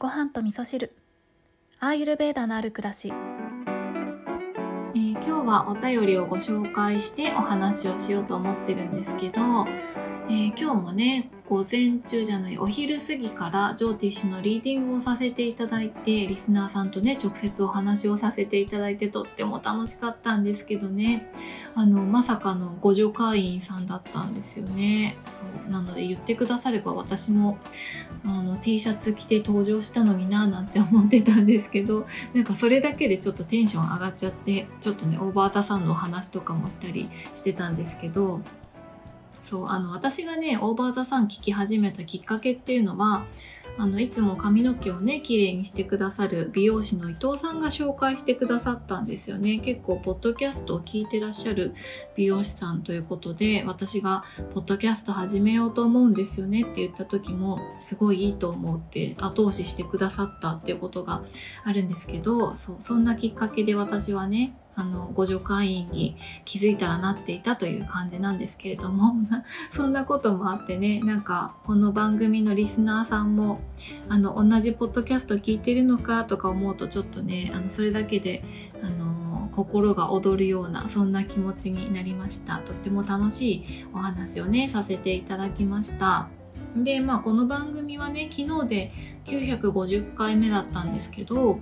ご飯と味噌汁。アーユルベーダのある暮らし、えー、今日はお便りをご紹介してお話をしようと思ってるんですけど、えー、今日もね午前中じゃないお昼過ぎからジョーティッシュのリーディングをさせていただいてリスナーさんとね直接お話をさせていただいてとっても楽しかったんですけどね。あのまさかの互助会員さんだったんですよね。そうなので言ってくだされば私もあの T シャツ着て登場したのにななんて思ってたんですけどなんかそれだけでちょっとテンション上がっちゃってちょっとねオーバーザさんのお話とかもしたりしてたんですけどそうあの私がねオーバーザさん聞き始めたきっかけっていうのはあのいつも髪の毛をね綺麗にしてくださる美容師の伊藤さんが紹介してくださったんですよね。結構ポッドキャストを聞いてらっしゃる美容師さんということで私がポッドキャスト始めようと思うんですよねって言った時もすごいいいと思って後押ししてくださったっていうことがあるんですけどそうそんなきっかけで私はねあの互助会員に気づいたらなっていたという感じなんですけれども そんなこともあってねなんかこの番組のリスナーさんもあの同じポッドキャスト聞いてるのかとか思うとちょっとねあのそれだけであの心が躍るようなそんな気持ちになりました。とっても楽しいお話をねさせていただきました。でまあこの番組はね昨日で950回目だったんですけど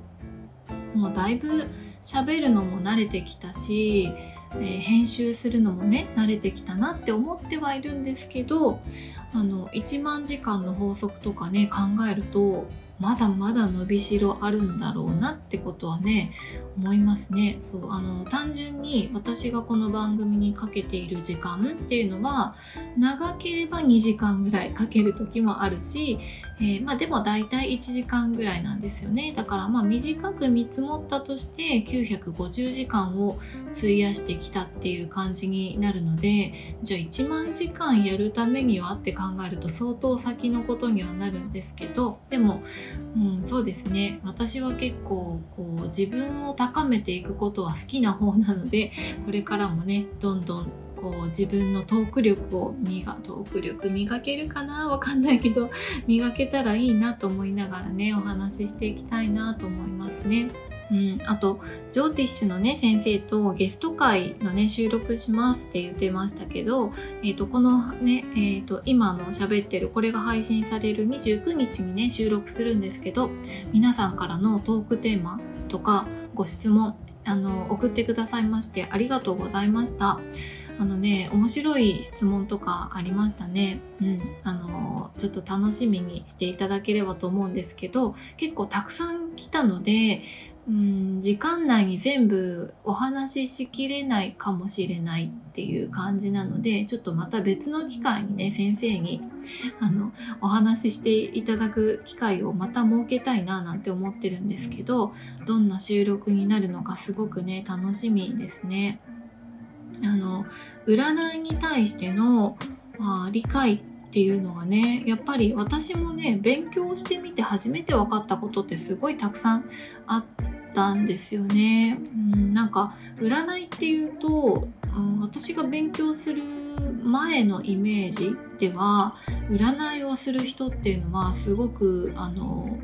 もうだいぶ喋るのも慣れてきたし、えー、編集するのもね慣れてきたなって思ってはいるんですけどあの1万時間の法則とかね考えるとまだまだ伸びしろあるんだろうなってことはね思いますね。そうあの単純に私がこの番組にかけている時間っていうのは長ければ2時間ぐらいかける時もあるし、えー、まあ、でも大体1時間ぐらいなんですよね。だからまあ短く見積もったとして950時間を費やしてきたっていう感じになるのでじゃあ1万時間やるためにはって考えると相当先のことにはなるんですけどでもうん、そうですね私は結構こう自分を高めていくことは好きな方なので これからもねどんどんこう自分のトーク力を磨トーク力磨けるかな？わかんないけど磨けたらいいなと思いながらねお話ししていきたいなと思いますね。うん、あとジョーティッシュのね先生とゲスト会のね収録しますって言ってましたけど、えーと、このね、えーと、今の喋ってるこれが配信される29日にね収録するんですけど皆さんからのトークテーマとかご質問あの送ってくださいましてありがとうございました。あのね面白い質問とかありましたね。うん、あのちょっと楽しみにしていただければと思うんですけど結構たくさん来たのでうん時間内に全部お話ししきれないかもしれないっていう感じなのでちょっとまた別の機会にね先生にあのお話ししていただく機会をまた設けたいななんて思ってるんですけどどんな収録になるのかすごくね楽しみですね。あの占いに対しての、まあ、理解っていうのはねやっぱり私もね勉強してみて初めて分かったことってすごいたくさんあったんですよね。うん、なんか占いっていうと、私が勉強する前のイメージでは占いをする人っていうのはすごくあの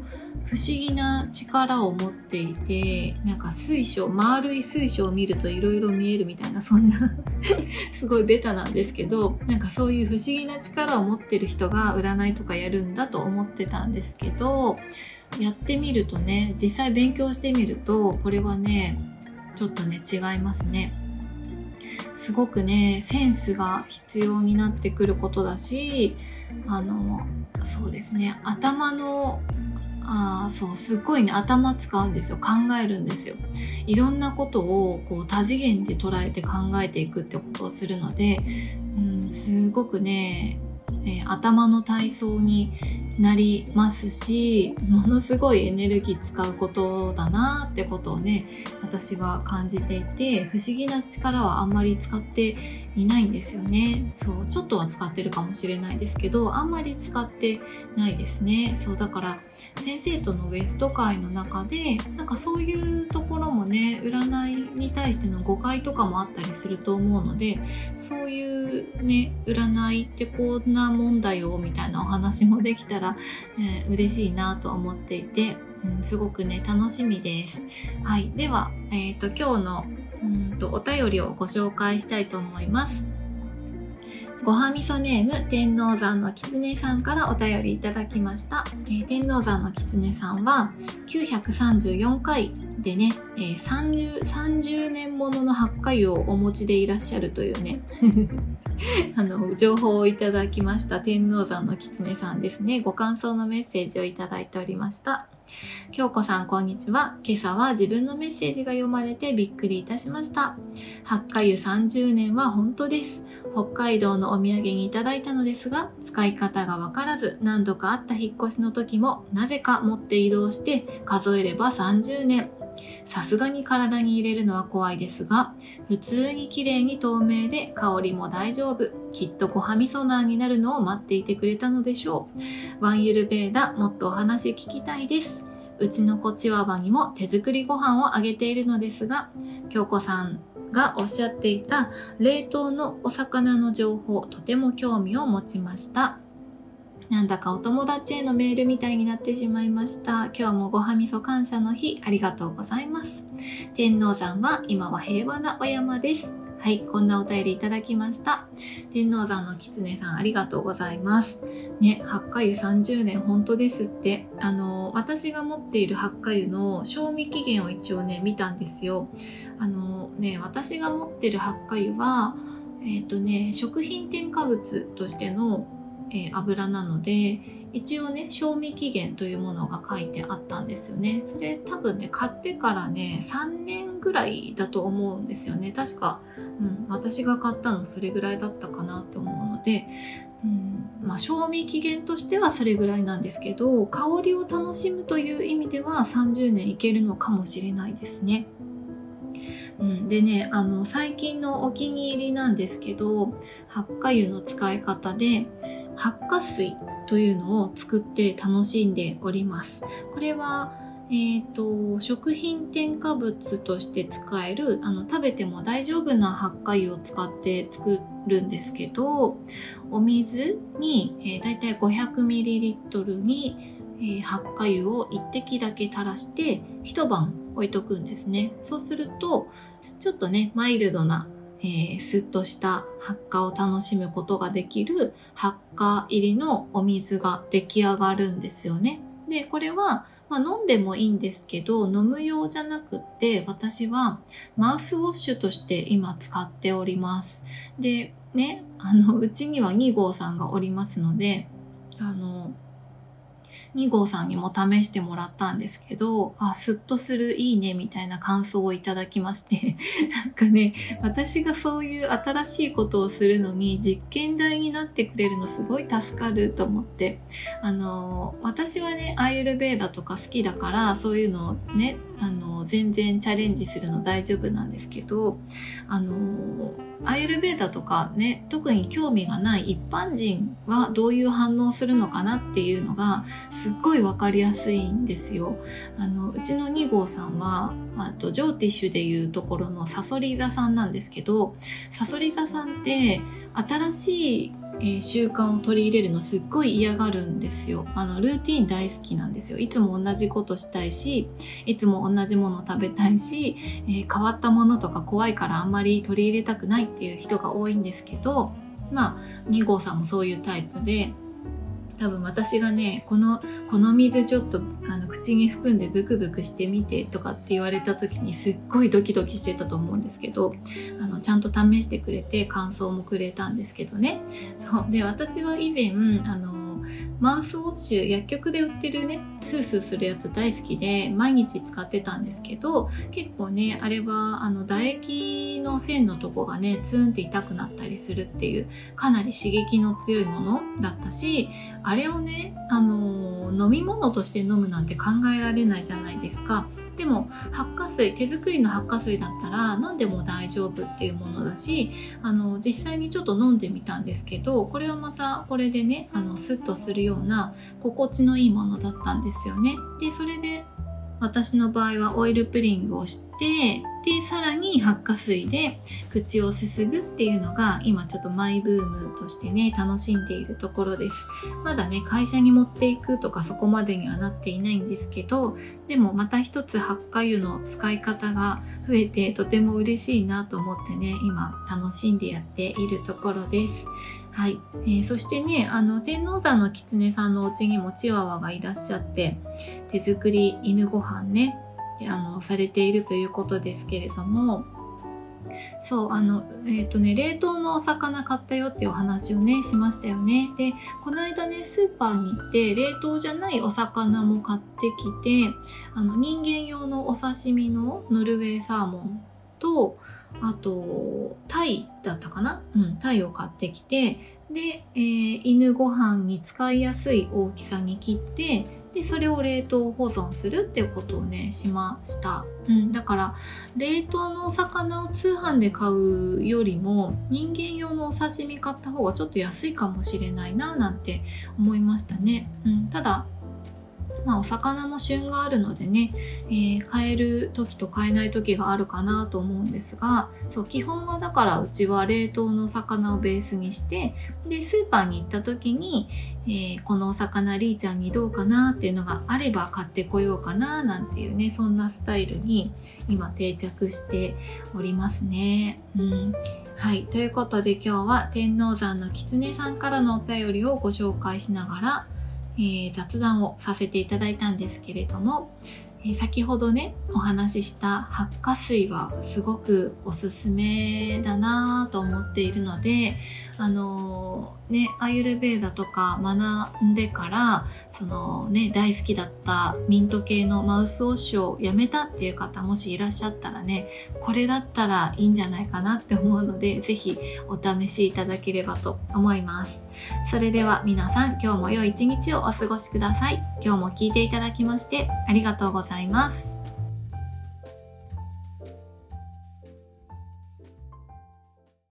不思議な力を持っていてなんか水晶丸い水晶を見るといろいろ見えるみたいなそんな すごいベタなんですけどなんかそういう不思議な力を持ってる人が占いとかやるんだと思ってたんですけどやってみるとね実際勉強してみるとこれはねちょっとね違いますね。すごくねセンスが必要になってくることだしあのそうですね頭のあそうすっごいね頭使うんですよ。考えるんですよ。いろんなことをこう多次元で捉えて考えていくってことをするので、うん、すごくね、えー、頭の体操になりますしものすごいエネルギー使うことだなってことをね私は感じていて不思議な力はあんまり使っていないんですよね。そうちょっとは使ってるかもしれないですけどあんまり使ってないですね。そうだから先生とのゲスト会の中でなんかそういうところもね占いに対しての誤解とかもあったりすると思うのでそういうね占いってこんなもんだよみたいなお話もできたら、えー、嬉しいなと思っていて、うん、すごくね楽しみです。はい、では、えーと今日のうんとお便りをご紹介したいと思います。ごはみそネーム天王山のきつねさんからお便りいただきました、えー、天王山のきつねさんは934回でね、えー、30, 30年ものの八回をお持ちでいらっしゃるというね。あの情報をいただきました。天王山のきつねさんですね。ご感想のメッセージをいただいておりました。京子さんこんにちは。今朝は自分のメッセージが読まれてびっくりいたしました。八回湯30年は本当です。北海道のお土産にいただいたのですが使い方がわからず何度かあった引っ越しの時もなぜか持って移動して数えれば30年。さすがに体に入れるのは怖いですが普通に綺麗に透明で香りも大丈夫。きっとごはみそナーになるのを待っていてくれたのでしょう。ワンユルベーダもっとお話聞きたいです。うちの子チワワにも手作りご飯をあげているのですが京子さんがおっしゃっていた冷凍のお魚の情報とても興味を持ちました。なんだかお友達へのメールみたいになってしまいました。今日もごはみそ感謝の日ありがとうございます。天王山は今は平和なお山です。はい、こんなお便りいただきました。天王山の狐さん、ありがとうございます。ね、八花湯30年、本当ですって。あの、私が持っている八花湯の賞味期限を一応ね、見たんですよ。あのね、私が持ってる八花湯は、えっ、ー、とね、食品添加物としての、えー、油なので、一応ね賞味期限というものが書いてあったんですよね。それ多分ね買ってからね3年ぐらいだと思うんですよね。確か、うん、私が買ったのそれぐらいだったかなと思うので、うんまあ、賞味期限としてはそれぐらいなんですけど香りを楽しむという意味では30年いけるのかもしれないですね。うん、でねあの最近のお気に入りなんですけど発火油の使い方で発火水。というのを作って楽しんでおります。これはえーと、食品添加物として使えるあの食べても大丈夫な発火油を使って作るんですけどお水に、えー、だいたい 500ml に、えー、発火油を1滴だけ垂らして一晩置いとくんですねそうするとちょっとねマイルドなえー、スッとした発火を楽しむことができる発火入りのお水が出来上がるんですよね。で、これは、まあ、飲んでもいいんですけど、飲む用じゃなくって、私はマウスウォッシュとして今使っております。で、ね、あの、うちには2号さんがおりますので、あの、2号さんにも試してもらったんですけど、あ、スッとするいいねみたいな感想をいただきまして、なんかね、私がそういう新しいことをするのに実験台になってくれるのすごい助かると思って、あの、私はね、アイルベーダとか好きだから、そういうのをね、あの、全然チャレンジするの大丈夫なんですけど、あの、アイルベーダとかね特に興味がない一般人はどういう反応するのかなっていうのがすっごい分かりやすいんですよ。あのうちの2号さんはあとジョーティッシュでいうところのサソリ座さんなんですけどサソリ座さんって新しいえー、習慣を取り入れるのすっごい嫌がるんですよ。あのルーティン大好きなんですよ。いつも同じことしたいしいつも同じもの食べたいし、えー、変わったものとか怖いからあんまり取り入れたくないっていう人が多いんですけどまあ2号さんもそういうタイプで多分私がねこのこの水ちょっとあの口に含んでブクブクしてみてとかって言われた時にすっごいドキドキしてたと思うんですけどあのちゃんと試してくれて感想もくれたんですけどね。そう。で私は以前あのマウスウォッシュ薬局で売ってるねスースーするやつ大好きで毎日使ってたんですけど結構ねあれはあの唾液の線のとこがねツーンって痛くなったりするっていうかなり刺激の強いものだったしあれをねあの飲み物として飲むなんて考えられないじゃないですか。でも発火水手作りの発火水だったら飲んでも大丈夫っていうものだしあの実際にちょっと飲んでみたんですけどこれはまたこれでねあのスッとするような心地のいいものだったんですよね。でそれで私の場合はオイルプリングをしてでさらに発火水で口をすすぐっていうのが今ちょっとマイブームとしてね楽しんでいるところです。まだね会社に持っていくとかそこまでにはなっていないんですけどでもまた一つ発火油の使い方が増えてとても嬉しいなと思ってね今楽しんでやっているところです。はい、えー、そしてねあの天王山の狐さんのお家にもチワワがいらっしゃって手作り犬ご飯ねあのされているということですけれどもそうあのえっ、ー、とね冷凍のお魚買ったよっていうお話をねしましたよね。でこの間ねスーパーに行って冷凍じゃないお魚も買ってきてあの人間用のお刺身のノルウェーサーモンとあとタイだったかな？うん。タイを買ってきてで、えー、犬ご飯に使いやすい大きさに切ってでそれを冷凍保存するっていうことをねしました、うん、だから冷凍のお魚を通販で買うよりも人間用のお刺身買った方がちょっと安いかもしれないななんて思いましたね、うん、ただまあ、お魚も旬があるのでね、えー、買える時と買えない時があるかなと思うんですがそう基本はだからうちは冷凍の魚をベースにしてでスーパーに行った時に、えー、このお魚りーちゃんにどうかなっていうのがあれば買ってこようかななんていうねそんなスタイルに今定着しておりますね。うんはい。ということで今日は天王山の狐さんからのお便りをご紹介しながらえー、雑談をさせていただいたんですけれども、えー、先ほどねお話しした発火水はすごくおすすめだなと思っているのであの、ねアユルベーダとか学んでからそのね大好きだったミント系のマウスウォッシュをやめたっていう方もしいらっしゃったらねこれだったらいいんじゃないかなって思うので是非お試しいただければと思います。それでは皆さん今日も良い一日をお過ごしください。今日も聞いていただきましてありがとうございます。